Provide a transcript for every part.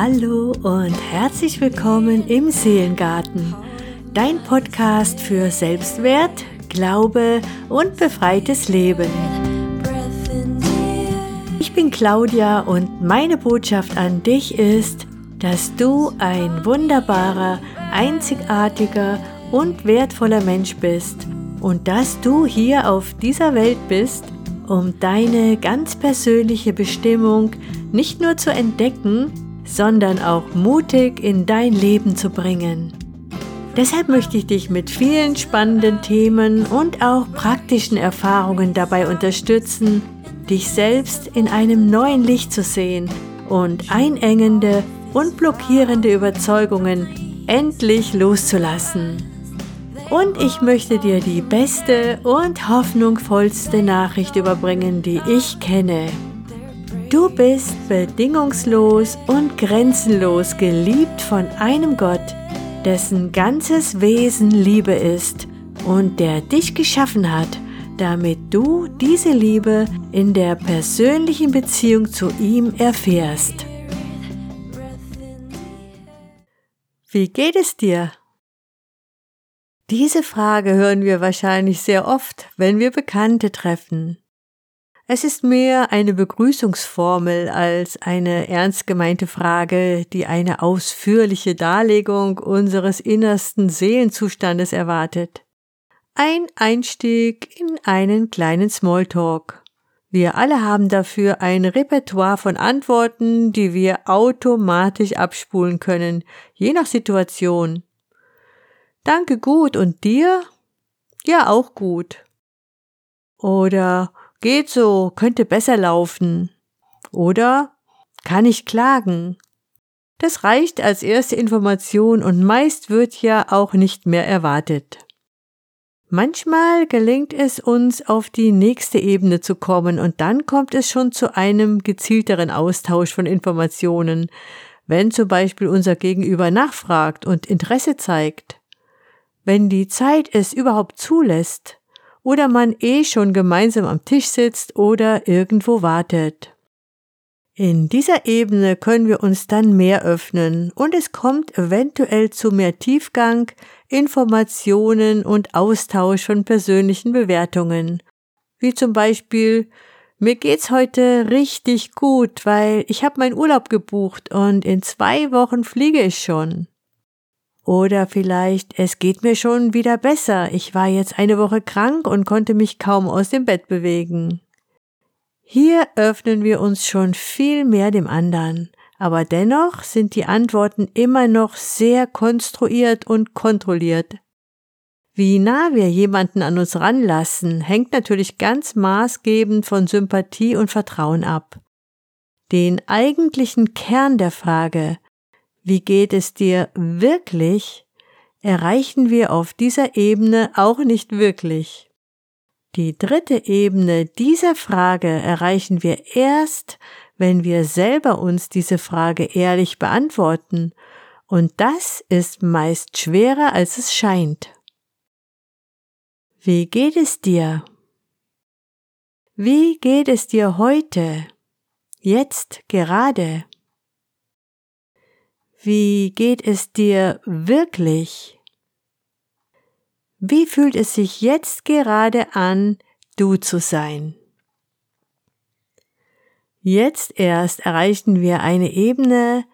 Hallo und herzlich willkommen im Seelengarten, dein Podcast für Selbstwert, Glaube und befreites Leben. Ich bin Claudia und meine Botschaft an dich ist, dass du ein wunderbarer, einzigartiger und wertvoller Mensch bist und dass du hier auf dieser Welt bist, um deine ganz persönliche Bestimmung nicht nur zu entdecken, sondern auch mutig in dein Leben zu bringen. Deshalb möchte ich dich mit vielen spannenden Themen und auch praktischen Erfahrungen dabei unterstützen, dich selbst in einem neuen Licht zu sehen und einengende und blockierende Überzeugungen endlich loszulassen. Und ich möchte dir die beste und hoffnungsvollste Nachricht überbringen, die ich kenne. Du bist bedingungslos und grenzenlos geliebt von einem Gott, dessen ganzes Wesen Liebe ist und der dich geschaffen hat, damit du diese Liebe in der persönlichen Beziehung zu ihm erfährst. Wie geht es dir? Diese Frage hören wir wahrscheinlich sehr oft, wenn wir Bekannte treffen. Es ist mehr eine Begrüßungsformel als eine ernst gemeinte Frage, die eine ausführliche Darlegung unseres innersten Seelenzustandes erwartet. Ein Einstieg in einen kleinen Smalltalk. Wir alle haben dafür ein Repertoire von Antworten, die wir automatisch abspulen können, je nach Situation. Danke gut und dir? Ja, auch gut. Oder geht so, könnte besser laufen. Oder kann ich klagen. Das reicht als erste Information und meist wird ja auch nicht mehr erwartet. Manchmal gelingt es uns, auf die nächste Ebene zu kommen und dann kommt es schon zu einem gezielteren Austausch von Informationen, wenn zum Beispiel unser Gegenüber nachfragt und Interesse zeigt wenn die Zeit es überhaupt zulässt oder man eh schon gemeinsam am Tisch sitzt oder irgendwo wartet. In dieser Ebene können wir uns dann mehr öffnen und es kommt eventuell zu mehr Tiefgang, Informationen und Austausch von persönlichen Bewertungen. Wie zum Beispiel, mir geht's heute richtig gut, weil ich habe meinen Urlaub gebucht und in zwei Wochen fliege ich schon. Oder vielleicht, es geht mir schon wieder besser. Ich war jetzt eine Woche krank und konnte mich kaum aus dem Bett bewegen. Hier öffnen wir uns schon viel mehr dem anderen. Aber dennoch sind die Antworten immer noch sehr konstruiert und kontrolliert. Wie nah wir jemanden an uns ranlassen, hängt natürlich ganz maßgebend von Sympathie und Vertrauen ab. Den eigentlichen Kern der Frage, wie geht es dir wirklich, erreichen wir auf dieser Ebene auch nicht wirklich. Die dritte Ebene dieser Frage erreichen wir erst, wenn wir selber uns diese Frage ehrlich beantworten, und das ist meist schwerer, als es scheint. Wie geht es dir? Wie geht es dir heute? Jetzt gerade? Wie geht es dir wirklich? Wie fühlt es sich jetzt gerade an, du zu sein? Jetzt erst erreichen wir eine Ebene,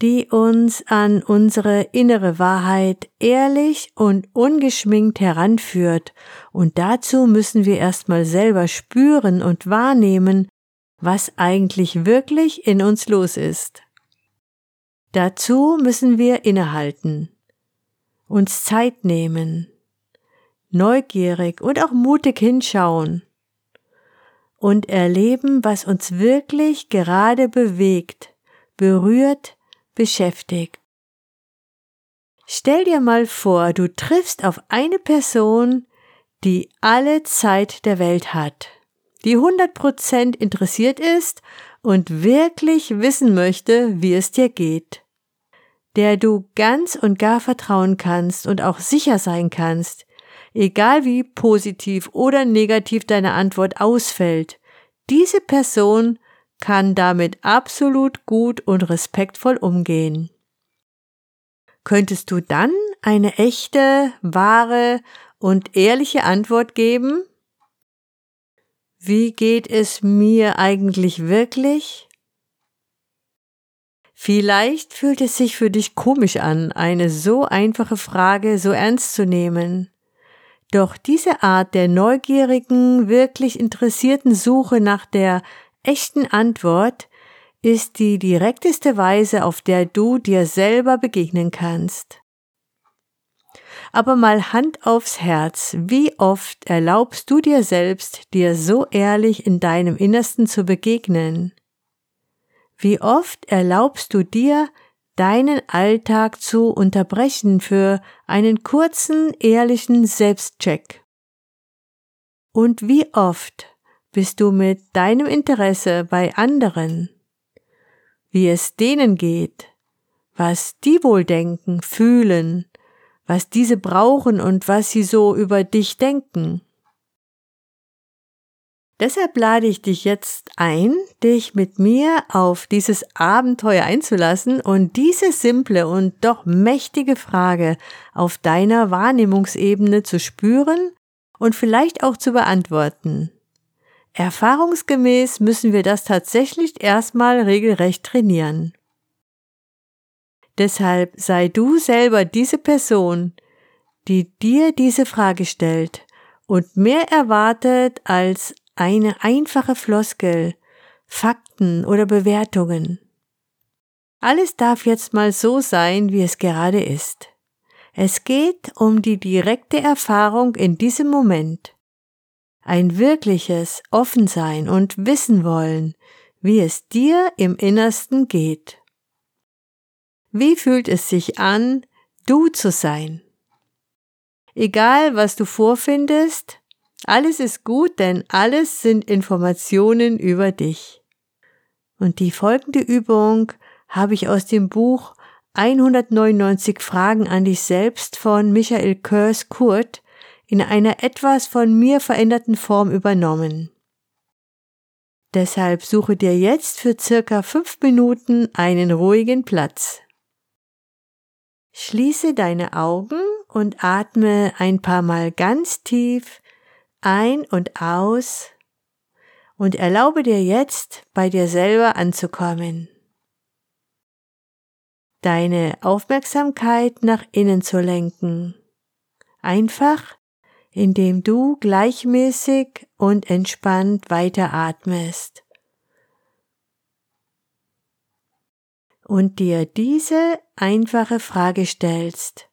die uns an unsere innere Wahrheit ehrlich und ungeschminkt heranführt, und dazu müssen wir erstmal selber spüren und wahrnehmen, was eigentlich wirklich in uns los ist. Dazu müssen wir innehalten, uns Zeit nehmen, neugierig und auch mutig hinschauen und erleben, was uns wirklich gerade bewegt, berührt, beschäftigt. Stell dir mal vor, du triffst auf eine Person, die alle Zeit der Welt hat, die 100% interessiert ist und wirklich wissen möchte, wie es dir geht, der du ganz und gar vertrauen kannst und auch sicher sein kannst, egal wie positiv oder negativ deine Antwort ausfällt, diese Person kann damit absolut gut und respektvoll umgehen. Könntest du dann eine echte, wahre und ehrliche Antwort geben? Wie geht es mir eigentlich wirklich? Vielleicht fühlt es sich für dich komisch an, eine so einfache Frage so ernst zu nehmen. Doch diese Art der neugierigen, wirklich interessierten Suche nach der echten Antwort ist die direkteste Weise, auf der du dir selber begegnen kannst. Aber mal Hand aufs Herz, wie oft erlaubst du dir selbst, dir so ehrlich in deinem Innersten zu begegnen? Wie oft erlaubst du dir, deinen Alltag zu unterbrechen für einen kurzen, ehrlichen Selbstcheck? Und wie oft bist du mit deinem Interesse bei anderen, wie es denen geht, was die wohl denken, fühlen, was diese brauchen und was sie so über dich denken. Deshalb lade ich dich jetzt ein, dich mit mir auf dieses Abenteuer einzulassen und diese simple und doch mächtige Frage auf deiner Wahrnehmungsebene zu spüren und vielleicht auch zu beantworten. Erfahrungsgemäß müssen wir das tatsächlich erstmal regelrecht trainieren. Deshalb sei du selber diese Person, die dir diese Frage stellt und mehr erwartet als eine einfache Floskel, Fakten oder Bewertungen. Alles darf jetzt mal so sein, wie es gerade ist. Es geht um die direkte Erfahrung in diesem Moment. Ein wirkliches Offensein und Wissen wollen, wie es dir im Innersten geht. Wie fühlt es sich an, du zu sein? Egal, was du vorfindest, alles ist gut, denn alles sind Informationen über dich. Und die folgende Übung habe ich aus dem Buch 199 Fragen an dich selbst von Michael Kurs Kurt in einer etwas von mir veränderten Form übernommen. Deshalb suche dir jetzt für circa fünf Minuten einen ruhigen Platz. Schließe deine Augen und atme ein paar Mal ganz tief ein und aus und erlaube dir jetzt bei dir selber anzukommen. Deine Aufmerksamkeit nach innen zu lenken. Einfach, indem du gleichmäßig und entspannt weiteratmest. Und dir diese einfache Frage stellst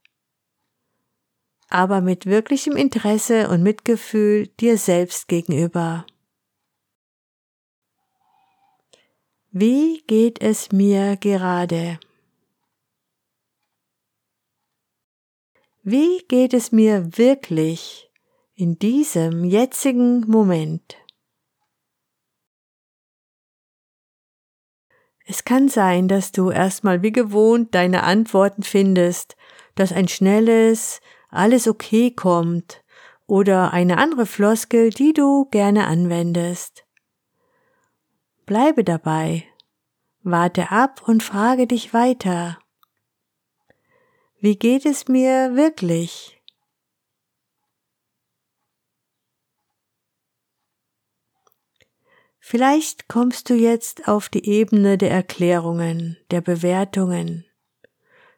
aber mit wirklichem Interesse und Mitgefühl dir selbst gegenüber. Wie geht es mir gerade? Wie geht es mir wirklich in diesem jetzigen Moment? Es kann sein, dass du erstmal wie gewohnt deine Antworten findest, dass ein schnelles, alles okay kommt oder eine andere Floskel, die du gerne anwendest. Bleibe dabei, warte ab und frage dich weiter. Wie geht es mir wirklich? Vielleicht kommst du jetzt auf die Ebene der Erklärungen, der Bewertungen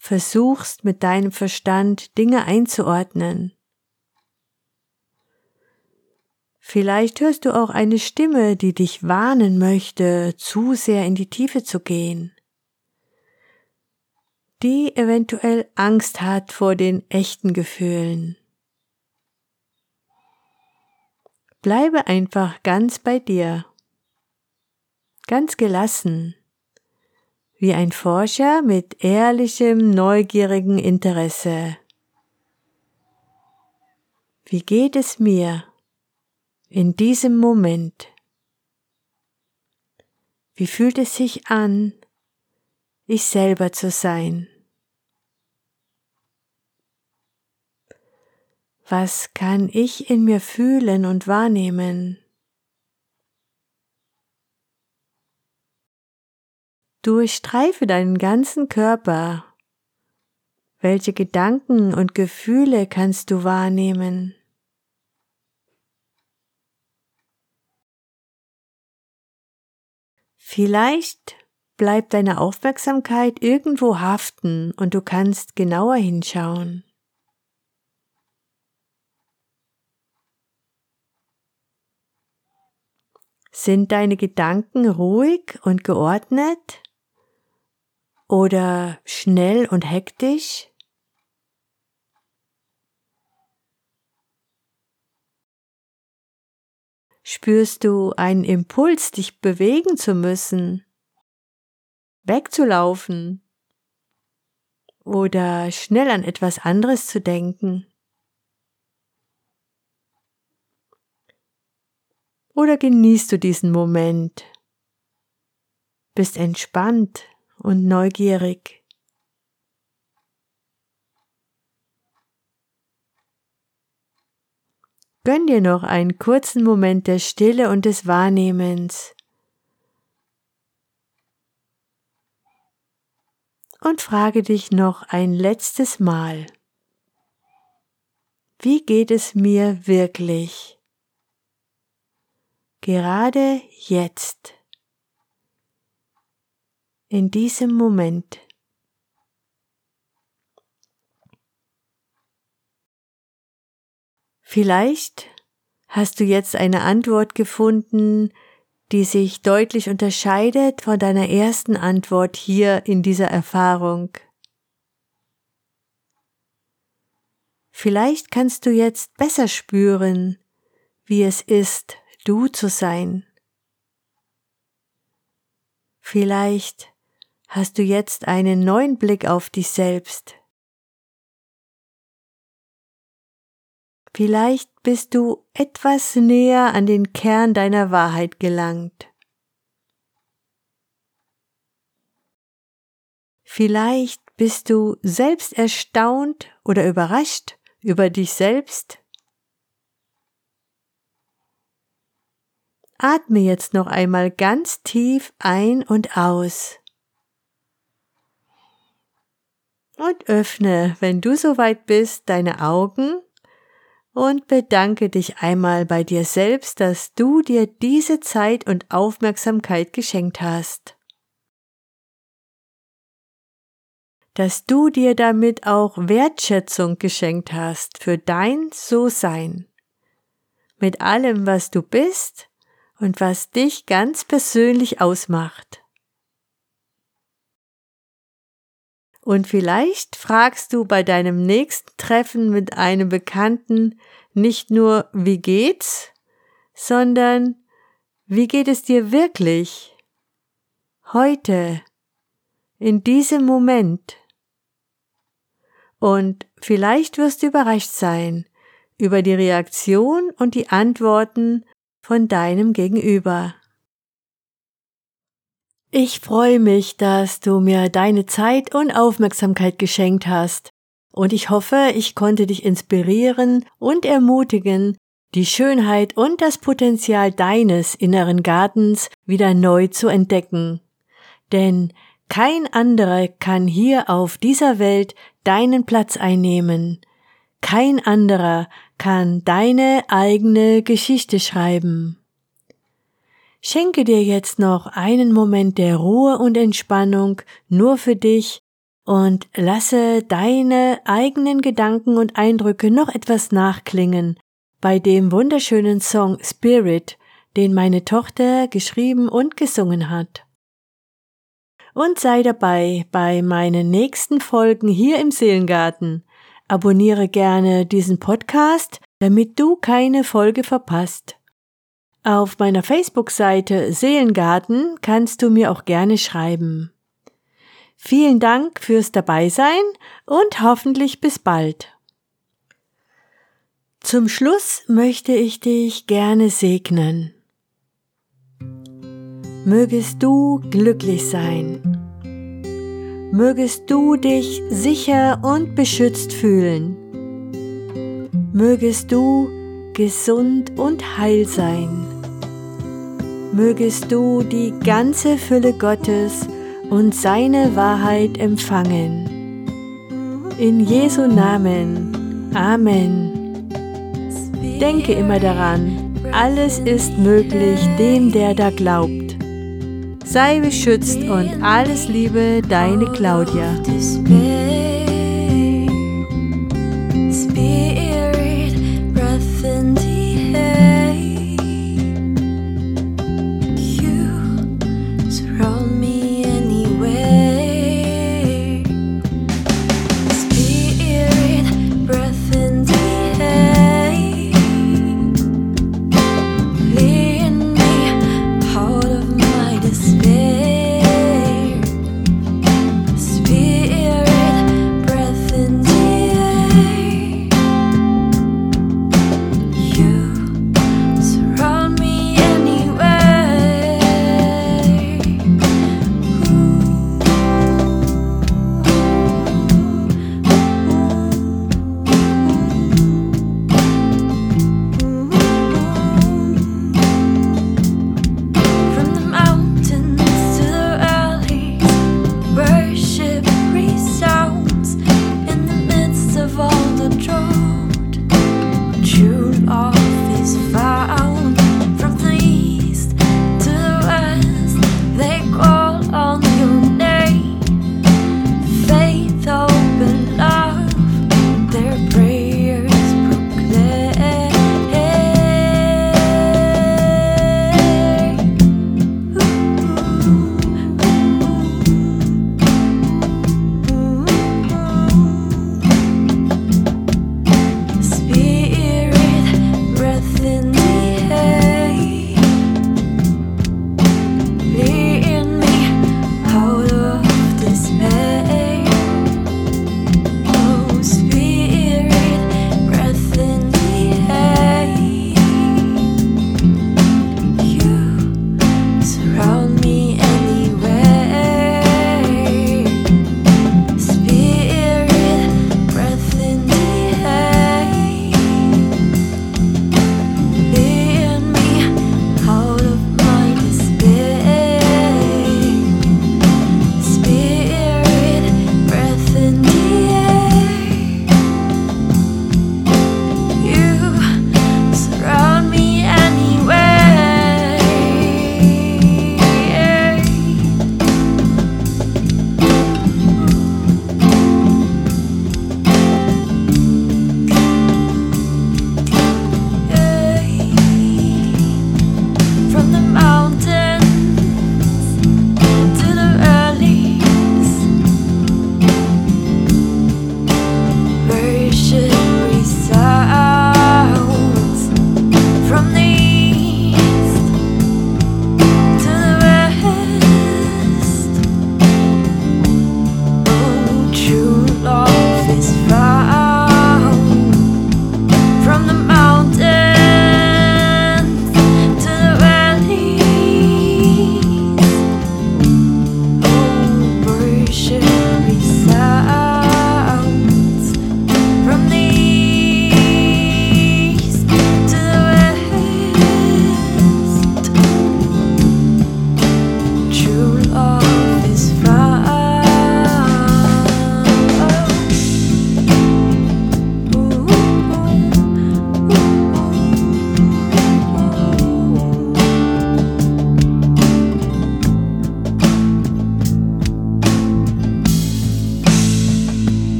versuchst mit deinem Verstand Dinge einzuordnen. Vielleicht hörst du auch eine Stimme, die dich warnen möchte, zu sehr in die Tiefe zu gehen, die eventuell Angst hat vor den echten Gefühlen. Bleibe einfach ganz bei dir, ganz gelassen wie ein Forscher mit ehrlichem, neugierigen Interesse. Wie geht es mir in diesem Moment? Wie fühlt es sich an, ich selber zu sein? Was kann ich in mir fühlen und wahrnehmen? Durchstreife deinen ganzen Körper. Welche Gedanken und Gefühle kannst du wahrnehmen? Vielleicht bleibt deine Aufmerksamkeit irgendwo haften und du kannst genauer hinschauen. Sind deine Gedanken ruhig und geordnet oder schnell und hektisch? Spürst du einen Impuls, dich bewegen zu müssen, wegzulaufen oder schnell an etwas anderes zu denken? Oder genießt du diesen Moment? Bist entspannt und neugierig. Gönn dir noch einen kurzen Moment der Stille und des Wahrnehmens. Und frage dich noch ein letztes Mal, wie geht es mir wirklich? Gerade jetzt, in diesem Moment. Vielleicht hast du jetzt eine Antwort gefunden, die sich deutlich unterscheidet von deiner ersten Antwort hier in dieser Erfahrung. Vielleicht kannst du jetzt besser spüren, wie es ist, du zu sein. Vielleicht hast du jetzt einen neuen Blick auf dich selbst. Vielleicht bist du etwas näher an den Kern deiner Wahrheit gelangt. Vielleicht bist du selbst erstaunt oder überrascht über dich selbst Atme jetzt noch einmal ganz tief ein und aus. Und öffne, wenn du soweit bist, deine Augen und bedanke dich einmal bei dir selbst, dass du dir diese Zeit und Aufmerksamkeit geschenkt hast. Dass du dir damit auch Wertschätzung geschenkt hast für dein So-Sein. Mit allem, was du bist und was dich ganz persönlich ausmacht. Und vielleicht fragst du bei deinem nächsten Treffen mit einem Bekannten nicht nur, wie geht's, sondern wie geht es dir wirklich? Heute, in diesem Moment. Und vielleicht wirst du überrascht sein über die Reaktion und die Antworten von deinem Gegenüber. Ich freue mich, dass du mir deine Zeit und Aufmerksamkeit geschenkt hast, und ich hoffe, ich konnte dich inspirieren und ermutigen, die Schönheit und das Potenzial deines inneren Gartens wieder neu zu entdecken. Denn kein anderer kann hier auf dieser Welt deinen Platz einnehmen. Kein anderer kann deine eigene Geschichte schreiben. Schenke dir jetzt noch einen Moment der Ruhe und Entspannung nur für dich und lasse deine eigenen Gedanken und Eindrücke noch etwas nachklingen bei dem wunderschönen Song Spirit, den meine Tochter geschrieben und gesungen hat. Und sei dabei bei meinen nächsten Folgen hier im Seelengarten. Abonniere gerne diesen Podcast, damit du keine Folge verpasst. Auf meiner Facebook-Seite Seelengarten kannst du mir auch gerne schreiben. Vielen Dank fürs Dabeisein und hoffentlich bis bald. Zum Schluss möchte ich dich gerne segnen. Mögest du glücklich sein mögest du dich sicher und beschützt fühlen. Mögest du gesund und heil sein. Mögest du die ganze Fülle Gottes und seine Wahrheit empfangen. In Jesu Namen. Amen. Denke immer daran, alles ist möglich dem, der da glaubt. Sei beschützt und alles Liebe, deine Claudia.